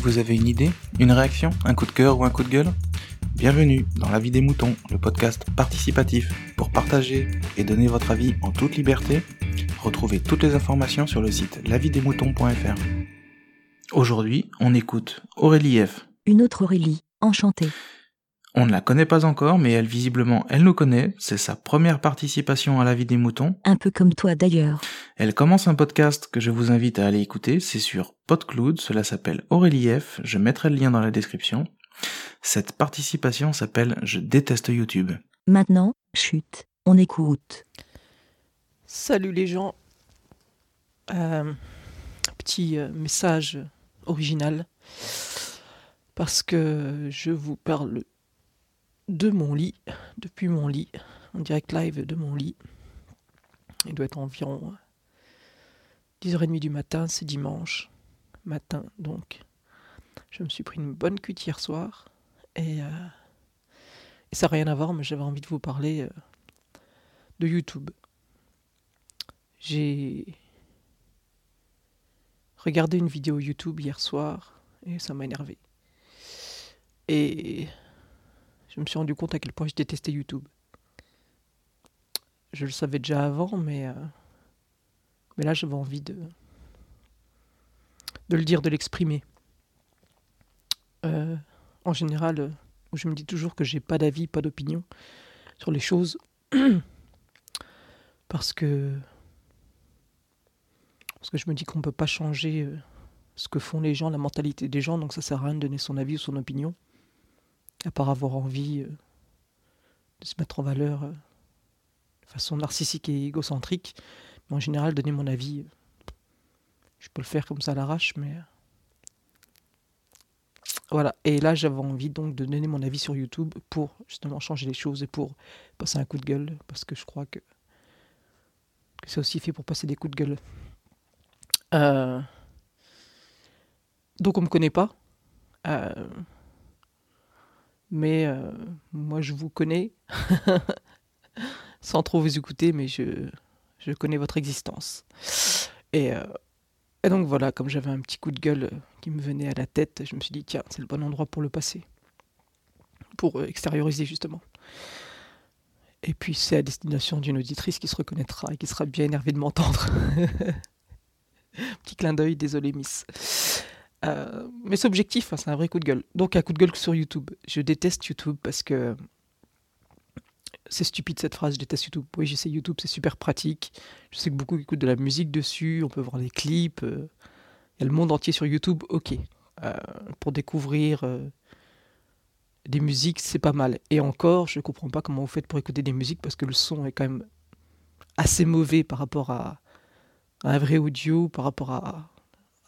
Vous avez une idée Une réaction Un coup de cœur ou un coup de gueule? Bienvenue dans La vie des moutons, le podcast participatif pour partager et donner votre avis en toute liberté. Retrouvez toutes les informations sur le site lavidesmoutons.fr. Aujourd'hui, on écoute Aurélie F. Une autre Aurélie, enchantée. On ne la connaît pas encore, mais elle visiblement, elle nous connaît. C'est sa première participation à la vie des moutons. Un peu comme toi d'ailleurs. Elle commence un podcast que je vous invite à aller écouter. C'est sur PodCloud. Cela s'appelle Aurélie F. Je mettrai le lien dans la description. Cette participation s'appelle Je déteste YouTube. Maintenant, chute, on écoute. Salut les gens. Euh, petit euh, message original. Parce que je vous parle de mon lit, depuis mon lit, en direct live de mon lit. Il doit être environ 10h30 du matin, c'est dimanche matin donc. Je me suis pris une bonne cuite hier soir et, euh, ça n'a rien à voir, mais j'avais envie de vous parler euh, de YouTube. J'ai regardé une vidéo YouTube hier soir et ça m'a énervé. Et je me suis rendu compte à quel point je détestais YouTube. Je le savais déjà avant, mais, euh, mais là j'avais envie de, de le dire, de l'exprimer. Euh, en général, euh, je me dis toujours que j'ai pas d'avis, pas d'opinion sur les choses. parce que parce que je me dis qu'on ne peut pas changer ce que font les gens, la mentalité des gens, donc ça sert à rien de donner son avis ou son opinion à part avoir envie euh, de se mettre en valeur euh, de façon narcissique et égocentrique. Mais en général, donner mon avis, euh, je peux le faire comme ça à l'arrache, mais. Voilà, et là j'avais envie donc de donner mon avis sur YouTube pour justement changer les choses et pour passer un coup de gueule, parce que je crois que, que c'est aussi fait pour passer des coups de gueule. Donc on me connaît pas. Mais euh, moi, je vous connais, sans trop vous écouter, mais je, je connais votre existence. Et, euh, et donc voilà, comme j'avais un petit coup de gueule qui me venait à la tête, je me suis dit, tiens, c'est le bon endroit pour le passer, pour extérioriser justement. Et puis c'est à destination d'une auditrice qui se reconnaîtra et qui sera bien énervée de m'entendre. Petit clin d'œil, désolé Miss. Euh, mais c'est objectif, hein, c'est un vrai coup de gueule. Donc un coup de gueule sur YouTube. Je déteste YouTube parce que c'est stupide cette phrase, je déteste YouTube. Oui, j'essaie YouTube, c'est super pratique. Je sais que beaucoup écoutent de la musique dessus, on peut voir des clips. Euh, il y a le monde entier sur YouTube, ok. Euh, pour découvrir des musiques, c'est pas mal. Et encore, je comprends pas comment vous faites pour écouter des musiques parce que le son est quand même assez mauvais par rapport à un vrai audio, par rapport à,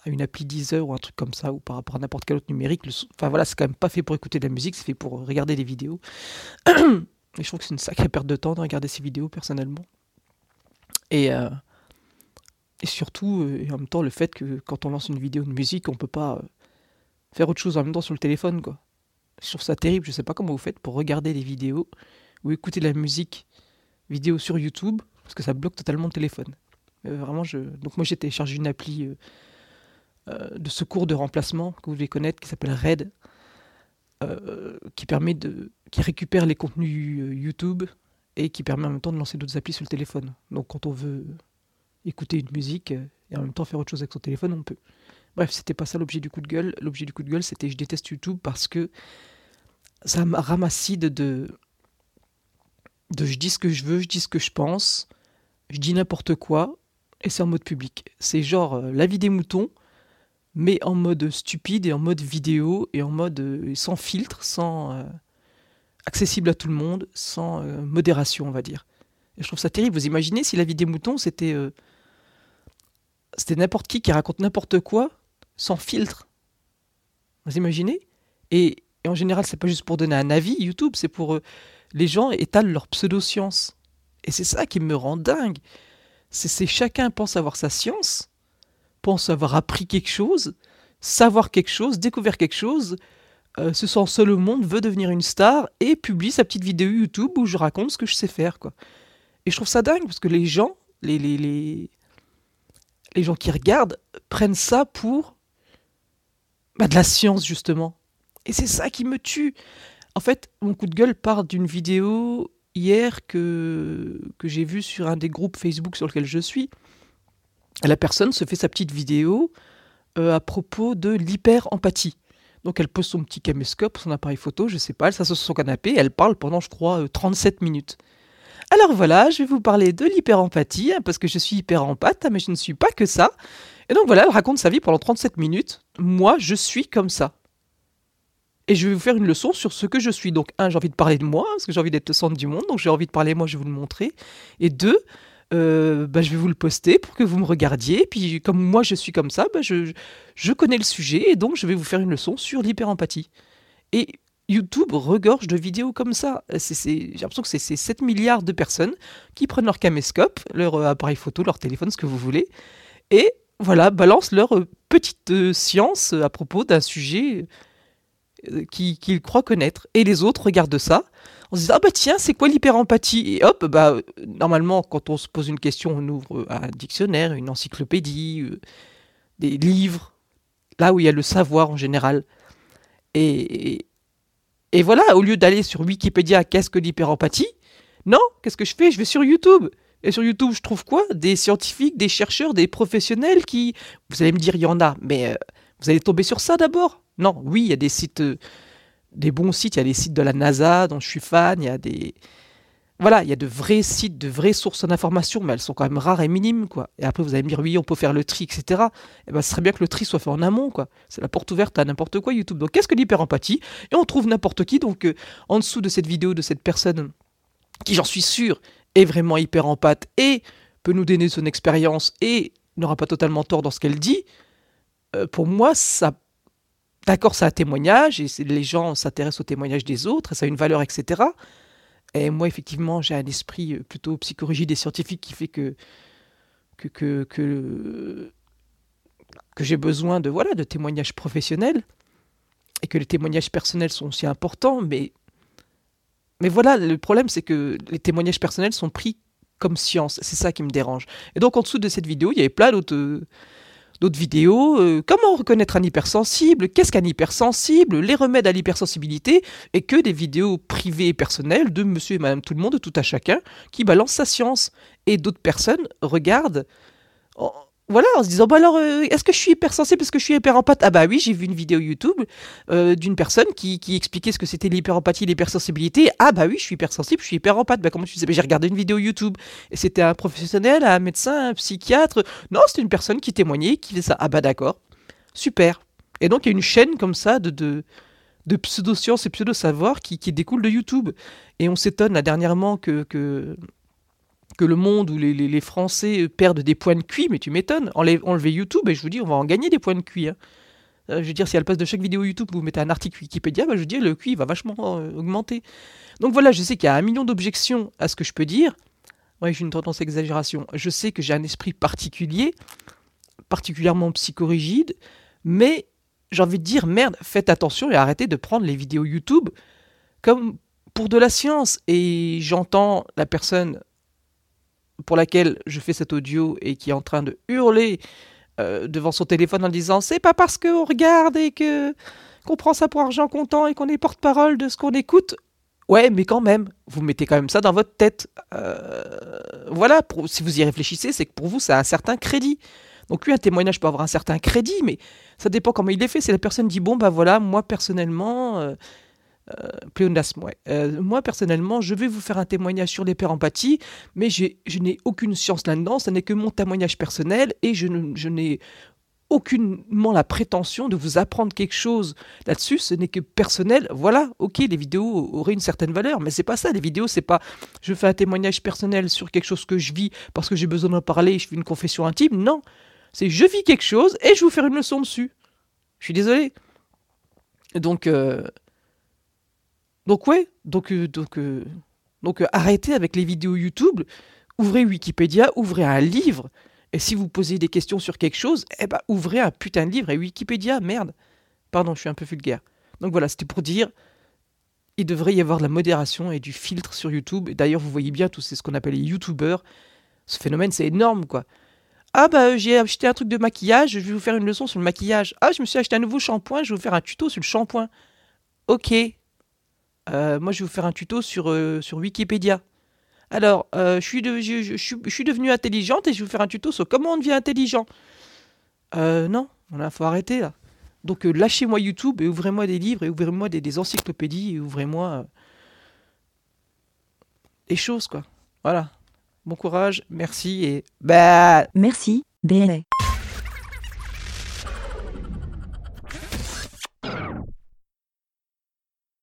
à une appli Deezer ou un truc comme ça, ou par rapport à n'importe quel autre numérique. Enfin voilà, c'est quand même pas fait pour écouter de la musique, c'est fait pour regarder des vidéos. et je trouve que c'est une sacrée perte de temps de regarder ces vidéos personnellement. Et, euh, surtout, euh, et en même temps, le fait que quand on lance une vidéo de musique, on peut pas euh, faire autre chose en même temps sur le téléphone, quoi. Je trouve ça terrible, je sais pas comment vous faites pour regarder des vidéos ou écouter de la musique vidéo sur YouTube, parce que ça bloque totalement le téléphone. vraiment, je... Donc moi j'ai téléchargé une appli de secours de remplacement que vous devez connaître qui s'appelle RAID, euh, qui permet de, qui récupère les contenus euh, YouTube et qui permet en même temps de lancer d'autres applis sur le téléphone. Donc quand on veut écouter une musique et en même temps faire autre chose avec son téléphone, on peut. Bref, c'était pas ça l'objet du coup de gueule. L'objet du coup de gueule, c'était je déteste YouTube parce que ça ramasside de de je dis ce que je veux, je dis ce que je pense, je dis n'importe quoi et c'est en mode public. C'est genre la vie des moutons, mais en mode stupide et en mode vidéo et en mode euh, sans filtre, sans euh, accessible à tout le monde, sans euh, modération, on va dire. Et je trouve ça terrible. Vous imaginez si la vie des moutons c'était c'était n'importe qui qui raconte n'importe quoi sans filtre. Vous imaginez? Et, et, en général, c'est pas juste pour donner un avis YouTube, c'est pour les gens étalent leur pseudo-science. Et c'est ça qui me rend dingue. C'est chacun pense avoir sa science pense avoir appris quelque chose, savoir quelque chose, découvert quelque chose, euh, se sent seul au monde, veut devenir une star et publie sa petite vidéo YouTube où je raconte ce que je sais faire. Quoi. Et je trouve ça dingue parce que les gens, les, les, les, les gens qui regardent, prennent ça pour, bah, de la science, justement. Et c'est ça qui me tue. En fait, mon coup de gueule part d'une vidéo hier que, que j'ai vue sur un des groupes Facebook sur lequel je suis. La personne se fait sa petite vidéo euh, à propos de l'hyper-empathie. Donc elle pose son petit caméscope, son appareil photo, je sais pas, elle s'assoit sur son canapé, elle parle pendant, je crois, 37 euh, minutes. Alors voilà, je vais vous parler de l'hyper-empathie, hein, parce que je suis hyper-empathe, mais je ne suis pas que ça. Et donc voilà, elle raconte sa vie pendant 37 minutes. Moi, je suis comme ça. Et je vais vous faire une leçon sur ce que je suis. Donc, un, j'ai envie de parler de moi, parce que j'ai envie d'être le centre du monde, donc j'ai envie de parler moi, je vais vous le montrer. Et deux, euh, bah, je vais vous le poster pour que vous me regardiez. Puis, comme moi, je suis comme ça, bah, je, je connais le sujet, et donc je vais vous faire une leçon sur l'hyper-empathie. Et YouTube regorge de vidéos comme ça. J'ai l'impression que c'est 7 milliards de personnes qui prennent leur caméscope, leur euh, appareil photo, leur téléphone, ce que vous voulez, et voilà, balancent leur euh, petite science à propos d'un sujet euh, qu'ils croient connaître. Et les autres regardent ça on se dit ah bah tiens c'est quoi l'hyper-empathie? Et hop bah normalement quand on se pose une question on ouvre un dictionnaire une encyclopédie euh, des livres là où il y a le savoir en général. Et, et voilà au lieu d'aller sur Wikipédia qu'est-ce que l'hyper-empathie? Non qu'est-ce que je fais? Je vais sur YouTube. Et sur YouTube je trouve quoi? Des scientifiques des chercheurs des professionnels qui vous allez me dire il y en a mais euh, vous allez tomber sur ça d'abord? Non, oui, il y a des sites, euh, des bons sites, il y a des sites de la NASA dont je suis fan, il y a des... Voilà, il y a de vrais sites, de vraies sources d'informations, mais elles sont quand même rares et minimes, quoi. Et après, vous allez me dire, oui, on peut faire le tri, etc. Eh ben, ce serait bien que le tri soit fait en amont, quoi. C'est la porte ouverte à n'importe quoi, YouTube. Donc, qu'est-ce que l'hyper-empathie? Et on trouve n'importe qui. Donc, euh, en dessous de cette vidéo de cette personne, qui, j'en suis sûr, est vraiment hyper empathe et peut nous donner son expérience et n'aura pas totalement tort dans ce qu'elle dit, euh, pour moi, ça D'accord, c'est un témoignage, et les gens s'intéressent au témoignage des autres, et ça a une valeur, etc. Et moi, effectivement, j'ai un esprit euh, plutôt psychorigide et scientifique qui fait que, que, que, que, que j'ai besoin de, voilà, de témoignages professionnels, et que les témoignages personnels sont aussi importants, mais, mais voilà, le problème, c'est que les témoignages personnels sont pris comme science, c'est ça qui me dérange. Et donc, en dessous de cette vidéo, il y avait plein d'autres... D'autres vidéos, euh, comment reconnaître un hypersensible, qu'est-ce qu'un hypersensible, les remèdes à l'hypersensibilité, et que des vidéos privées et personnelles de monsieur et madame tout le monde, tout à chacun, qui balancent sa science. Et d'autres personnes regardent voilà, en se disant, bah alors, euh, est-ce que je suis hypersensible parce que je suis hyper empathe Ah bah oui, j'ai vu une vidéo YouTube euh, d'une personne qui, expliquait ce que c'était l'hyperempathie, l'hypersensibilité. Ah bah oui, je suis hypersensible, je suis hyper empathe. Bah comment tu sais? Bah, J'ai regardé une vidéo YouTube et c'était un professionnel, un médecin, un psychiatre. Non, c'était une personne qui témoignait, qui faisait ça. Ah bah d'accord, super. Et donc il y a une chaîne comme ça de, de, pseudo-sciences et pseudo-savoir qui, qui découle de YouTube. Et on s'étonne là dernièrement que que le monde où les, Français perdent des points de QI, mais tu m'étonnes. Enlevez YouTube et je vous dis, on va en gagner des points de QI. Hein. Euh, je veux dire, si à la place de chaque vidéo YouTube, vous mettez un article Wikipédia, bah, je veux dire, le QI va vachement euh, augmenter. Donc voilà, je sais qu'il y a un million d'objections à ce que je peux dire. Oui, j'ai une tendance à exagération. Je sais que j'ai un esprit particulier, particulièrement psychorigide, mais j'ai envie de dire, merde, faites attention et arrêtez de prendre les vidéos YouTube comme pour de la science. Et j'entends la personne pour laquelle je fais cet audio et qui est en train de hurler euh, devant son téléphone en disant c'est pas parce qu'on regarde et que qu'on prend ça pour argent comptant et qu'on est porte-parole de ce qu'on écoute. Ouais, mais quand même, vous mettez quand même ça dans votre tête. Euh, voilà, si vous y réfléchissez, c'est que pour vous, ça a un certain crédit. Donc oui, un témoignage peut avoir un certain crédit, mais ça dépend comment il est fait. Si la personne dit, bon, bah voilà, moi personnellement, euh, euh, pléonasme, ouais. Euh, moi, personnellement, je vais vous faire un témoignage sur l'hyper-empathie, mais je n'ai aucune science là-dedans, ce n'est que mon témoignage personnel, et je, n'ai aucunement la prétention de vous apprendre quelque chose là-dessus, ce n'est que personnel. Voilà, ok, les vidéos auraient une certaine valeur, mais c'est pas ça. Les vidéos, c'est pas je fais un témoignage personnel sur quelque chose que je vis parce que j'ai besoin d'en parler, je fais une confession intime. Non, c'est je vis quelque chose et je vais vous faire une leçon dessus. Je suis désolé. Donc, euh, donc ouais, donc, euh, donc, euh, donc euh, arrêtez avec les vidéos YouTube, ouvrez Wikipédia, ouvrez un livre, et si vous posez des questions sur quelque chose, eh ben ouvrez un putain de livre et Wikipédia, merde. Pardon, je suis un peu vulgaire. Donc voilà, c'était pour dire, il devrait y avoir de la modération et du filtre sur YouTube. D'ailleurs, vous voyez bien, tout c'est ce qu'on appelle les YouTubers. Ce phénomène, c'est énorme, quoi. Ah bah j'ai acheté un truc de maquillage, je vais vous faire une leçon sur le maquillage. Ah je me suis acheté un nouveau shampoing, je vais vous faire un tuto sur le shampoing. Ok. Euh, moi je vais vous faire un tuto sur, euh, Wikipédia. Alors, euh, je, suis devenue intelligente et je vais vous faire un tuto sur comment on devient intelligent. Non, il faut arrêter là. Donc lâchez-moi YouTube et ouvrez-moi des livres et ouvrez-moi des, encyclopédies et ouvrez-moi des choses quoi. Voilà. Bon courage, merci et bah Merci, BLA.